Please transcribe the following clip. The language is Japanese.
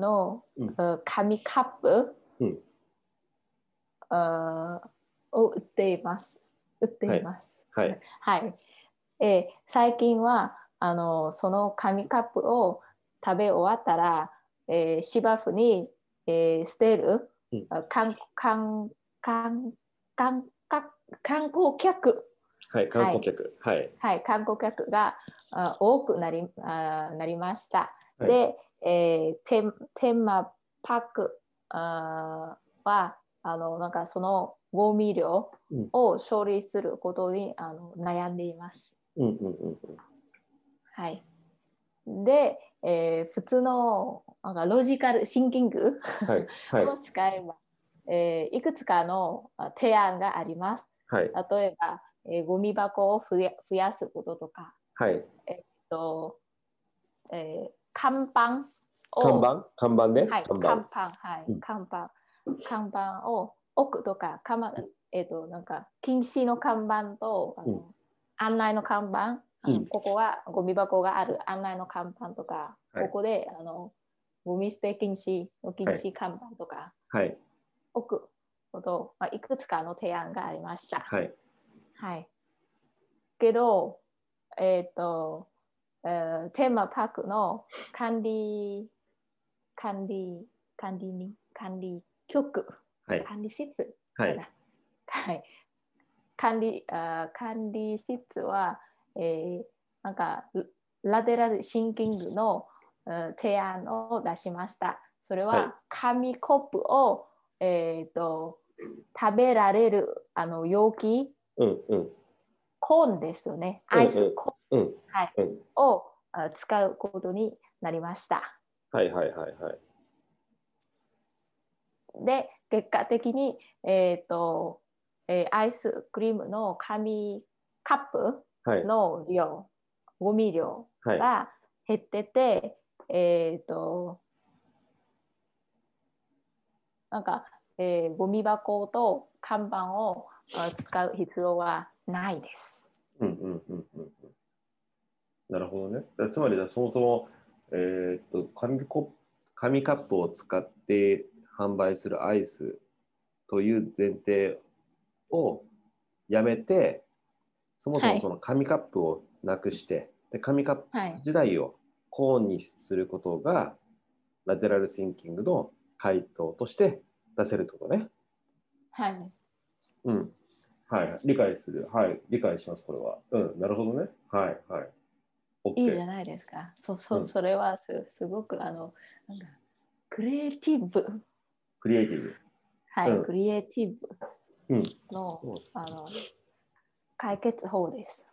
の、うん紙カップ、うんあを売っています。売っています。はい。はい。えー最近はあのその紙カップを食べ終わったら、えー芝生に、えー捨てる、うん観観観観観光客、はい。観光客。はい。はい、観光客があ多くなりあなりました。はいで、えーテーテーマパークあーはあのなんかそのゴミ量うんを処理することにあの悩んでいます。うんうんうんうん。はい。で、えー普通のなんかロジカルシンキングはい。はい。を使えば、えーいくつかのあ提案があります。はい。例えば、えーゴミ箱を増や増やすこととか、はい。とえー看板？を看板？看板ね。はい、看板。看板、はい、うん。看板、看板を置くとか、かま、えっ、と、なんか、禁止の看板と、あのうん。案内の看板、うん。ここはゴミ箱がある案内の看板とか、はい。ここで、あの、ゴミ捨て禁止の禁止看板とか、はい。置くこと、まあ、いくつかの提案がありました。はい。はい。けど、えっ、と、えーテーマパークの管理、管理、管理に、管理局、はい。管理室、はい。はい。管理、あー管理室は、えーなんか、ラテラルシンキングの、うん提案を出しました。それは紙コップを、えっ、と、食べられるあの容器、うんうんコーンですよね。アイスコーンうん。はいうん。をあ使うことになりました。はいはいはいはい。で、結果的に、えーとえーアイスクリームの紙カップはい。の量、ゴミ量はい。が減ってて、えっ、と、なんか、えーゴミ箱と看板をあ使う必要はないです。うんうんうんうんうん。なるほどね。だつまりだ、そもそも、えーっと紙コ紙カップを使って販売するアイスという前提をやめて、そもそはいもその紙カップをなくして、で紙カップはい。自体をコーンにすることが、ラテラルシンキングの回答として出せるってことね。はい。うん。はい。理解する。はい。理解します、これは。うん。なるほどね。はい。はい。いいじゃないですか。そそうんそれはすすごくあのなんかクリエイティブ、クリエイティブ。はい、うんクリエイティブうん。のあの解決法です。